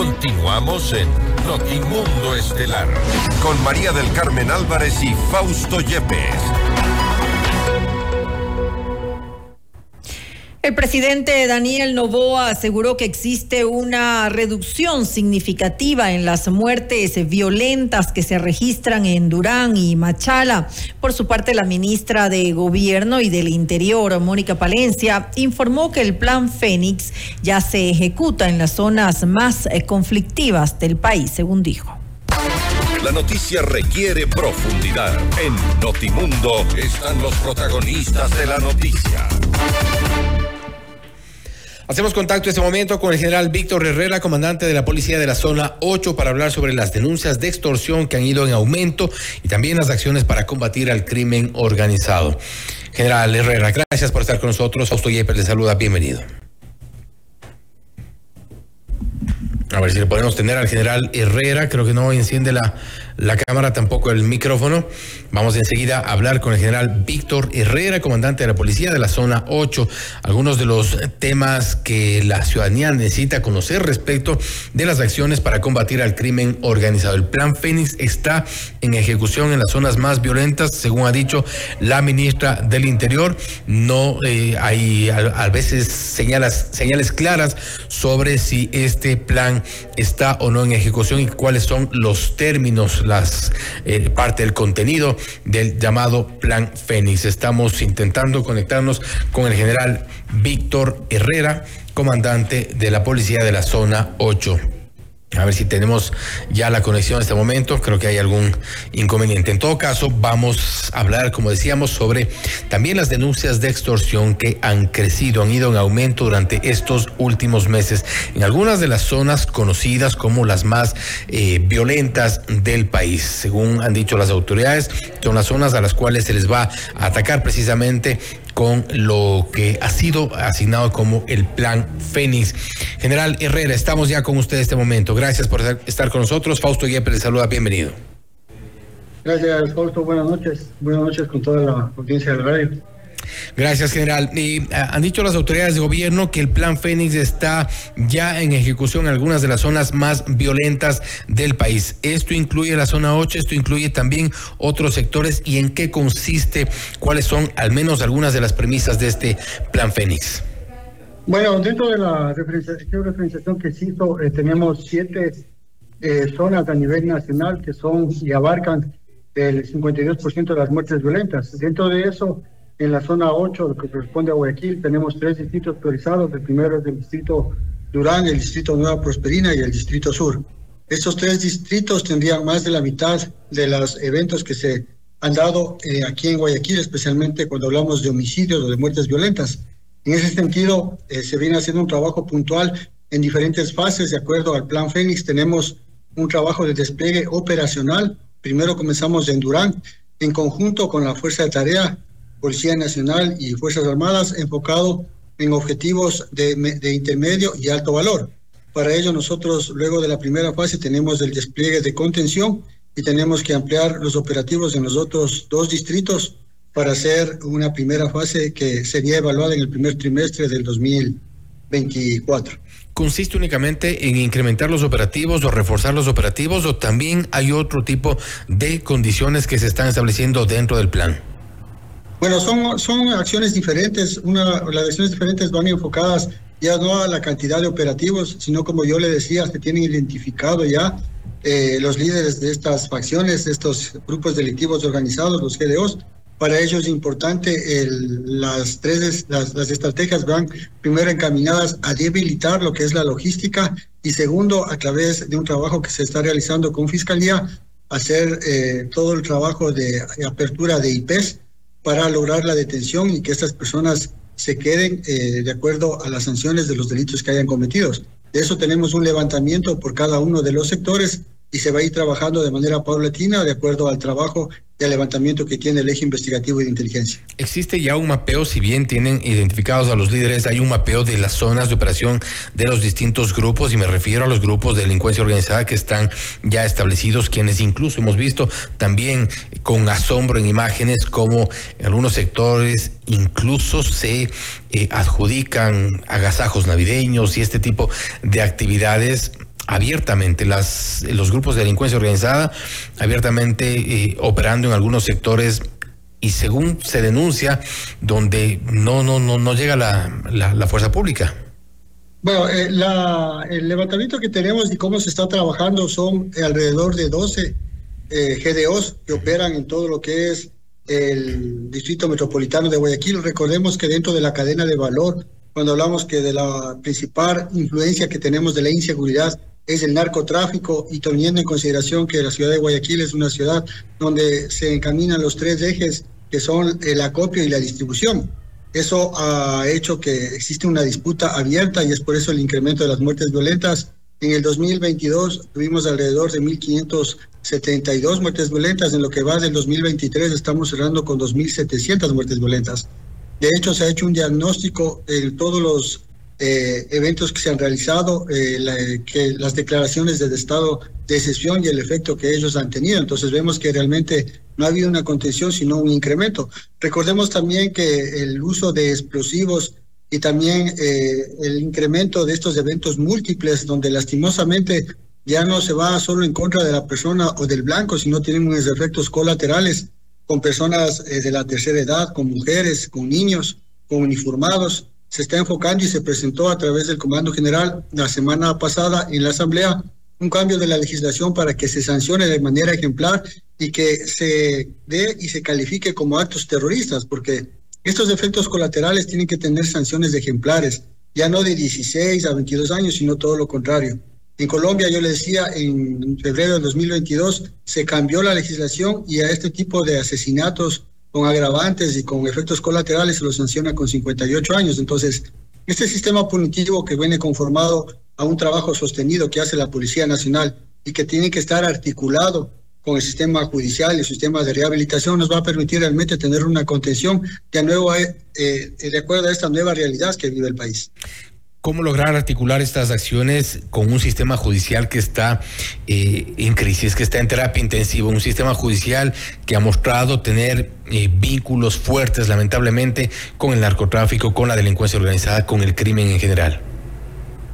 Continuamos en Notimundo Estelar con María del Carmen Álvarez y Fausto Yepes. El presidente Daniel Novoa aseguró que existe una reducción significativa en las muertes violentas que se registran en Durán y Machala. Por su parte, la ministra de Gobierno y del Interior, Mónica Palencia, informó que el plan Fénix ya se ejecuta en las zonas más eh, conflictivas del país, según dijo. La noticia requiere profundidad. En Notimundo están los protagonistas de la noticia. Hacemos contacto en este momento con el general Víctor Herrera, comandante de la Policía de la Zona 8, para hablar sobre las denuncias de extorsión que han ido en aumento y también las acciones para combatir al crimen organizado. General Herrera, gracias por estar con nosotros. Fausto Yepes le saluda, bienvenido. A ver si le podemos tener al general Herrera, creo que no enciende la, la cámara, tampoco el micrófono. Vamos enseguida a hablar con el general Víctor Herrera, comandante de la policía de la zona 8. Algunos de los temas que la ciudadanía necesita conocer respecto de las acciones para combatir al crimen organizado. El plan Fénix está en ejecución en las zonas más violentas, según ha dicho la ministra del Interior. No eh, hay a, veces señalas, señales claras sobre si este plan está o no en ejecución y cuáles son los términos las eh, parte del contenido del llamado Plan Fénix. Estamos intentando conectarnos con el general Víctor Herrera, comandante de la policía de la zona 8. A ver si tenemos ya la conexión en este momento. Creo que hay algún inconveniente. En todo caso, vamos a hablar, como decíamos, sobre también las denuncias de extorsión que han crecido, han ido en aumento durante estos últimos meses en algunas de las zonas conocidas como las más eh, violentas del país. Según han dicho las autoridades, son las zonas a las cuales se les va a atacar precisamente con lo que ha sido asignado como el Plan Fénix. General Herrera, estamos ya con usted en este momento. Gracias por estar con nosotros. Fausto Yepes le saluda, bienvenido. Gracias, Fausto. Buenas noches. Buenas noches con toda la audiencia del radio. Gracias, general. Y, ah, han dicho las autoridades de gobierno que el plan Fénix está ya en ejecución en algunas de las zonas más violentas del país. Esto incluye la zona 8, esto incluye también otros sectores y en qué consiste, cuáles son al menos algunas de las premisas de este plan Fénix. Bueno, dentro de la referenciación que se hizo, eh, tenemos siete eh, zonas a nivel nacional que son y abarcan el 52% de las muertes violentas. Dentro de eso, en la zona 8, lo que corresponde a Guayaquil, tenemos tres distritos priorizados. El primero es el distrito Durán, el distrito Nueva Prosperina y el distrito Sur. Estos tres distritos tendrían más de la mitad de los eventos que se han dado eh, aquí en Guayaquil, especialmente cuando hablamos de homicidios o de muertes violentas. En ese sentido, eh, se viene haciendo un trabajo puntual en diferentes fases. De acuerdo al Plan Fénix, tenemos un trabajo de despliegue operacional. Primero comenzamos en Durán, en conjunto con la Fuerza de Tarea Policía Nacional y Fuerzas Armadas enfocado en objetivos de, intermedio y alto valor. Para ello nosotros luego de la primera fase tenemos el despliegue de contención y tenemos que ampliar los operativos en los otros dos distritos para hacer una primera fase que sería evaluada en el primer trimestre del 2024. ¿Consiste únicamente en incrementar los operativos o reforzar los operativos o también hay otro tipo de condiciones que se están estableciendo dentro del plan? Bueno, son, son acciones diferentes. Una, las acciones diferentes van enfocadas ya no a la cantidad de operativos, sino como yo le decía, se tienen identificado ya eh, los líderes de estas facciones, de estos grupos delictivos organizados, los GDOs. Para ellos es importante el, las tres las, las estrategias van primero encaminadas a debilitar lo que es la logística y segundo a través de un trabajo que se está realizando con fiscalía hacer eh, todo el trabajo de apertura de IPs para lograr la detención y que estas personas se queden eh, de acuerdo a las sanciones de los delitos que hayan cometido. De eso tenemos un levantamiento por cada uno de los sectores y se va a ir trabajando de manera paulatina de acuerdo al trabajo de levantamiento que tiene el eje investigativo y de inteligencia. ¿Existe ya un mapeo, si bien tienen identificados a los líderes, hay un mapeo de las zonas de operación de los distintos grupos, y me refiero a los grupos de delincuencia organizada que están ya establecidos, quienes incluso hemos visto también con asombro en imágenes como en algunos sectores incluso se eh, adjudican agasajos navideños y este tipo de actividades abiertamente las, los grupos de delincuencia organizada, abiertamente eh, operando en algunos sectores y según se denuncia, donde no, no, no, no llega la, la, fuerza pública. Bueno, eh, el levantamiento que tenemos y cómo se está trabajando son alrededor de 12 eh, GDOs que operan en todo lo que es el Distrito Metropolitano de Guayaquil. Recordemos que dentro de la cadena de valor, cuando hablamos que de la principal influencia que tenemos de la inseguridad es el narcotráfico y teniendo en consideración que la ciudad de Guayaquil es una ciudad donde se encaminan los tres ejes que son el acopio y la distribución. Eso ha hecho que existe una disputa abierta y es por eso el incremento de las muertes violentas. En el 2022 tuvimos alrededor de 1.572 muertes violentas. En lo que va del 2023 estamos cerrando con 2.700 muertes violentas. De hecho, se ha hecho un diagnóstico de todos los eh, eventos que se han realizado, eh, que las declaraciones del estado de excepción y el efecto que ellos han tenido. Entonces vemos que realmente no ha habido una contención, sino un incremento. Recordemos también que el uso de explosivos y también eh, el incremento de estos eventos múltiples, donde lastimosamente ya no se va solo en contra de la persona o del blanco, sino tienen unos efectos colaterales con personas de la tercera edad, con mujeres, con niños, con uniformados, se está enfocando y se presentó a través del Comando General la semana pasada en la Asamblea un cambio de la legislación para que se sancione de manera ejemplar y que se dé y se califique como actos terroristas, porque estos efectos colaterales tienen que tener sanciones ejemplares, ya no de 16 a 22 años, sino todo lo contrario. En Colombia, yo le decía, en febrero de 2022 se cambió la legislación y a este tipo de asesinatos con agravantes y con efectos colaterales se lo sanciona con 58 años. Entonces, este sistema punitivo que viene conformado a un trabajo sostenido que hace la Policía Nacional y que tiene que estar articulado con el sistema judicial y el sistema de rehabilitación nos va a permitir realmente tener una contención de nuevo eh, eh, de acuerdo a esta nueva realidad que vive el país. ¿Cómo lograr articular estas acciones con un sistema judicial que está eh, en crisis, que está en terapia intensiva, un sistema judicial que ha mostrado tener eh, vínculos fuertes, lamentablemente, con el narcotráfico, con la delincuencia organizada, con el crimen en general?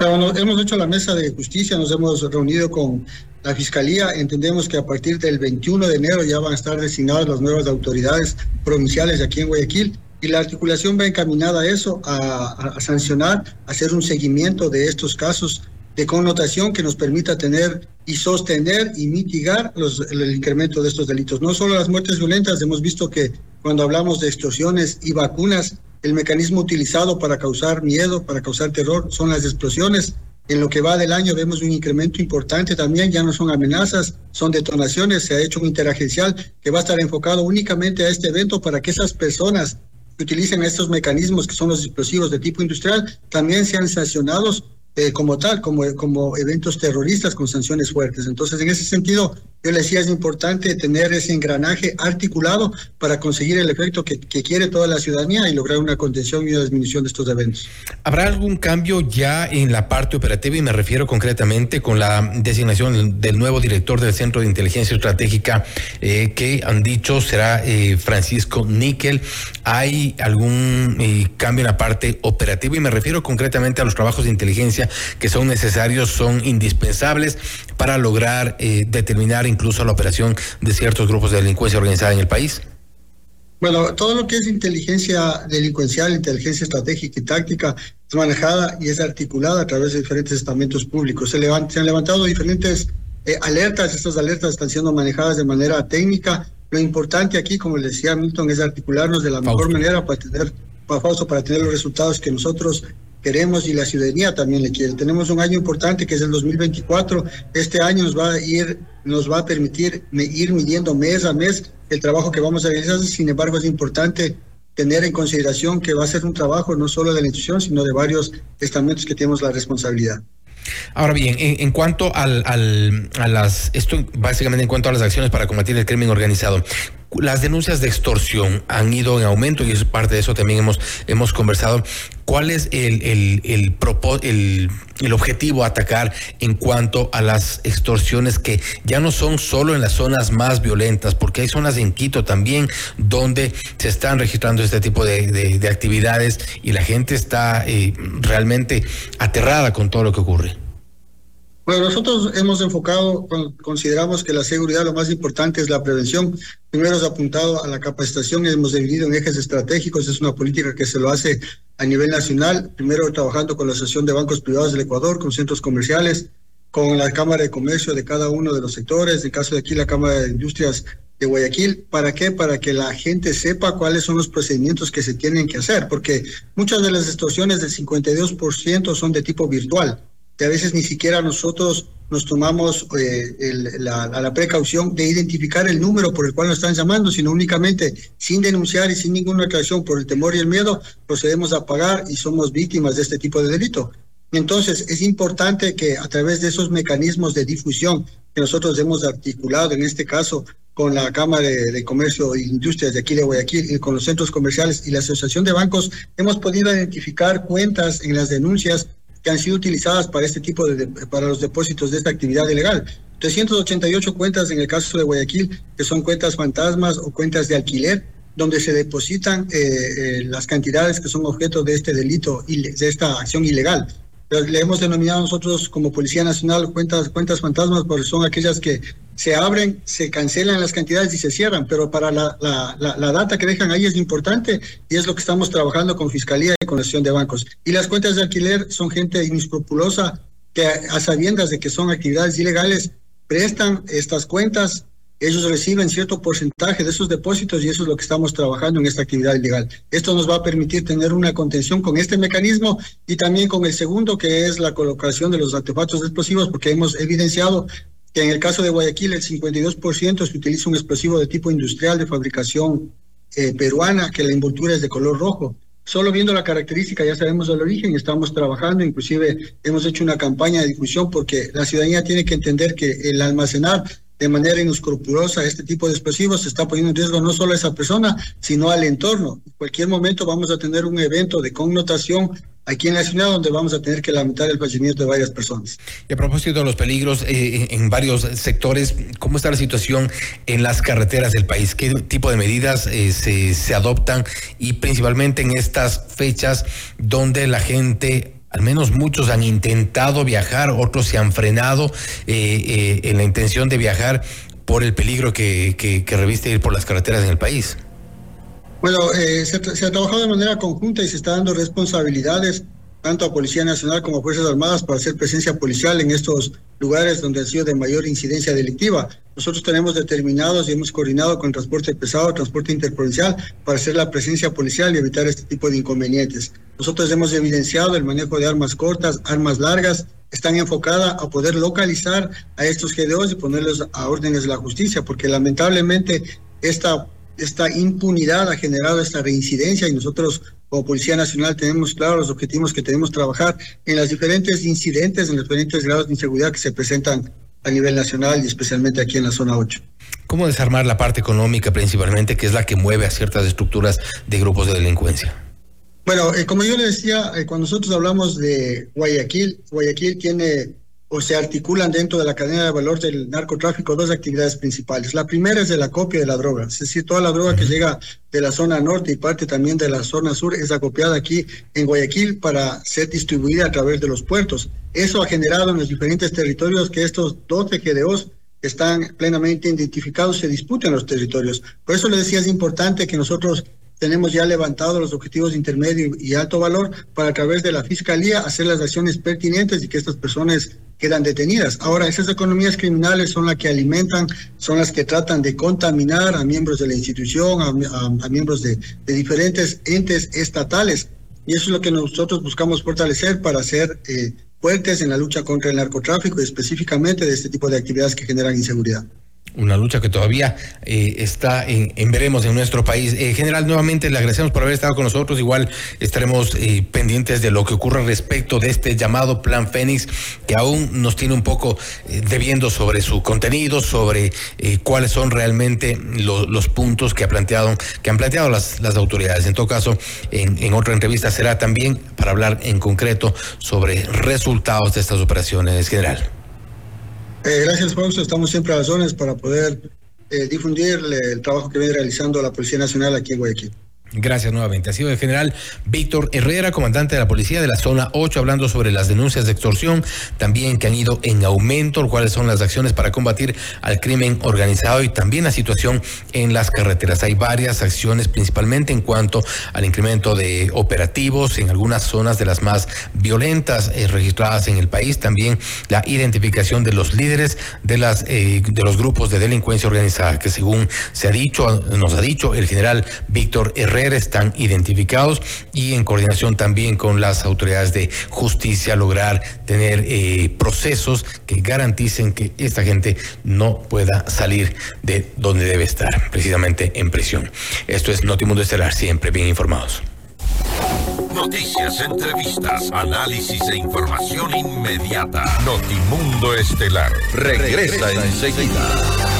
hemos hecho la mesa de justicia, nos hemos reunido con la Fiscalía, entendemos que a partir del 21 de enero ya van a estar designadas las nuevas autoridades provinciales aquí en Guayaquil y la articulación va encaminada a eso, a, sancionar, a hacer un seguimiento de estos casos de connotación que nos permita tener y sostener y mitigar los, el incremento de estos delitos. No solo las muertes violentas, hemos visto que cuando hablamos de extorsiones y vacunas, el mecanismo utilizado para causar miedo, para causar terror, son las explosiones. En lo que va del año vemos un incremento importante también, ya no son amenazas, son detonaciones, se ha hecho un interagencial que va a estar enfocado únicamente a este evento para que esas personas que utilicen estos mecanismos que son los explosivos de tipo industrial también sean sancionados eh, como tal, como, como eventos terroristas con sanciones fuertes. Entonces, en ese sentido, yo le decía, es importante tener ese engranaje articulado para conseguir el efecto que, quiere toda la ciudadanía y lograr una contención y una disminución de estos eventos. ¿Habrá algún cambio ya en la parte operativa? Y me refiero concretamente con la designación del nuevo director del Centro de Inteligencia Estratégica eh, que han dicho será eh, Francisco Níquel. ¿Hay algún eh, cambio en la parte operativa? Y me refiero concretamente a los trabajos de inteligencia que son necesarios, son indispensables para lograr determinar incluso la operación de ciertos grupos de delincuencia organizada en el país? Bueno, todo lo que es inteligencia delincuencial, inteligencia estratégica y táctica es manejada y es articulada a través de diferentes estamentos públicos. Se, se han levantado diferentes eh, alertas, estas alertas están siendo manejadas de manera técnica. Lo importante aquí, como le decía Milton, es articularnos de la mejor manera para tener, para, para tener los resultados que nosotros queremos y la ciudadanía también le quiere. Tenemos un año importante que es el 2024. Este año nos va a ir, nos va a permitir ir midiendo mes a mes el trabajo que vamos a realizar. Sin embargo, es importante tener en consideración que va a ser un trabajo no solo de la institución, sino de varios estamentos que tenemos la responsabilidad. Ahora bien, en, cuanto al, al, a las, esto básicamente en cuanto a las acciones para combatir el crimen organizado, las denuncias de extorsión han ido en aumento y es parte de eso también hemos, hemos conversado. ¿Cuál es el, el, el, el, el, objetivo atacar en cuanto a las extorsiones que ya no son solo en las zonas más violentas, porque hay zonas en Quito también donde se están registrando este tipo de, de, actividades y la gente está eh, realmente aterrada con todo lo que ocurre? Bueno, nosotros hemos enfocado, consideramos que la seguridad lo más importante es la prevención. Primero hemos apuntado a la capacitación, hemos dividido en ejes estratégicos, es una política que se lo hace a nivel nacional, primero trabajando con la Asociación de Bancos Privados del Ecuador, con centros comerciales, con la Cámara de Comercio de cada uno de los sectores, en el caso de aquí la Cámara de Industrias de Guayaquil. ¿Para qué? Para que la gente sepa cuáles son los procedimientos que se tienen que hacer, porque muchas de las extorsiones del 52% son de tipo virtual que a veces ni siquiera nosotros nos tomamos eh, la, precaución de identificar el número por el cual nos están llamando, sino únicamente sin denunciar y sin ninguna reacción por el temor y el miedo, procedemos a pagar y somos víctimas de este tipo de delito. Entonces, es importante que a través de esos mecanismos de difusión que nosotros hemos articulado, en este caso con la Cámara de, Comercio e Industrias de aquí de Guayaquil y con los centros comerciales y la Asociación de Bancos, hemos podido identificar cuentas en las denuncias que han sido utilizadas para este tipo de, para los depósitos de esta actividad ilegal. 388 cuentas en el caso de Guayaquil, que son cuentas fantasmas o cuentas de alquiler, donde se depositan eh, eh, las cantidades que son objeto de este delito, de esta acción ilegal le hemos denominado nosotros como Policía Nacional cuentas, cuentas fantasmas porque son aquellas que se abren, se cancelan las cantidades y se cierran, pero para la, la, la, data que dejan ahí es importante y es lo que estamos trabajando con Fiscalía y con la Asociación de Bancos. Y las cuentas de alquiler son gente inescrupulosa que a sabiendas de que son actividades ilegales prestan estas cuentas ellos reciben cierto porcentaje de esos depósitos y eso es lo que estamos trabajando en esta actividad ilegal. Esto nos va a permitir tener una contención con este mecanismo y también con el segundo, que es la colocación de los artefactos explosivos, porque hemos evidenciado que en el caso de Guayaquil el 52% se utiliza un explosivo de tipo industrial de fabricación eh, peruana, que la envoltura es de color rojo. Solo viendo la característica ya sabemos el origen, estamos trabajando, inclusive hemos hecho una campaña de difusión porque la ciudadanía tiene que entender que el almacenar de manera inescrupulosa este tipo de explosivos, se está poniendo en riesgo no solo a esa persona, sino al entorno. En cualquier momento vamos a tener un evento de connotación aquí en la ciudad donde vamos a tener que lamentar el fallecimiento de varias personas. Y a propósito de los peligros eh, en varios sectores, ¿cómo está la situación en las carreteras del país? ¿Qué tipo de medidas eh, se, se adoptan? Y principalmente en estas fechas donde la gente al menos muchos han intentado viajar, otros se han frenado eh, eh, en la intención de viajar por el peligro que, reviste ir por las carreteras en el país. Bueno, eh, se, se, ha trabajado de manera conjunta y se está dando responsabilidades tanto a Policía Nacional como a Fuerzas Armadas para hacer presencia policial en estos lugares donde han sido de mayor incidencia delictiva. Nosotros tenemos determinados y hemos coordinado con transporte pesado, transporte interprovincial, para hacer la presencia policial y evitar este tipo de inconvenientes. Nosotros hemos evidenciado el manejo de armas cortas, armas largas, están enfocadas a poder localizar a estos GDOs y ponerlos a órdenes de la justicia, porque lamentablemente esta esta impunidad ha generado esta reincidencia y nosotros como Policía Nacional tenemos claros los objetivos que tenemos trabajar en los diferentes incidentes, en los diferentes grados de inseguridad que se presentan a nivel nacional y especialmente aquí en la zona 8. ¿Cómo desarmar la parte económica principalmente, que es la que mueve a ciertas estructuras de grupos de delincuencia? Bueno, eh, como yo le decía, eh, cuando nosotros hablamos de Guayaquil, Guayaquil tiene o se articulan dentro de la cadena de valor del narcotráfico dos actividades principales. La primera es el acopio de la droga, es decir, toda la droga que llega de la zona norte y parte también de la zona sur es acopiada aquí en Guayaquil para ser distribuida a través de los puertos. Eso ha generado en los diferentes territorios que estos 12 GDOs están plenamente identificados, se disputan los territorios. Por eso le decía, es importante que nosotros tenemos ya levantado los objetivos de intermedio y alto valor para a través de la Fiscalía hacer las acciones pertinentes y que estas personas quedan detenidas. Ahora, esas economías criminales son las que alimentan, son las que tratan de contaminar a miembros de la institución, a, miembros de, diferentes entes estatales. Y eso es lo que nosotros buscamos fortalecer para ser eh, fuertes en la lucha contra el narcotráfico y específicamente de este tipo de actividades que generan inseguridad una lucha que todavía eh, está en, veremos en nuestro país. Eh, general, nuevamente le agradecemos por haber estado con nosotros. Igual estaremos eh, pendientes de lo que ocurra respecto de este llamado Plan Fénix, que aún nos tiene un poco debiendo sobre su contenido, sobre cuáles son realmente los puntos que ha planteado, que han planteado las, las autoridades. En todo caso, en, en otra entrevista será también para hablar en concreto sobre resultados de estas operaciones, general. Eh, gracias, Fausto. Estamos siempre a las zonas para poder eh, difundir el trabajo que viene realizando la Policía Nacional aquí en Guayaquil. Gracias nuevamente. Ha sido el general Víctor Herrera, comandante de la policía de la zona 8, hablando sobre las denuncias de extorsión, también que han ido en aumento, cuáles son las acciones para combatir al crimen organizado y también la situación en las carreteras. Hay varias acciones, principalmente en cuanto al incremento de operativos en algunas zonas de las más violentas eh, registradas en el país, también la identificación de los líderes de las eh, de los grupos de delincuencia organizada, que según se ha dicho, nos ha dicho el general Víctor Herrera están identificados y en coordinación también con las autoridades de justicia lograr tener eh, procesos que garanticen que esta gente no pueda salir de donde debe estar, precisamente en prisión. Esto es Notimundo Estelar, siempre bien informados. Noticias, entrevistas, análisis e información inmediata. Notimundo Estelar regresa enseguida.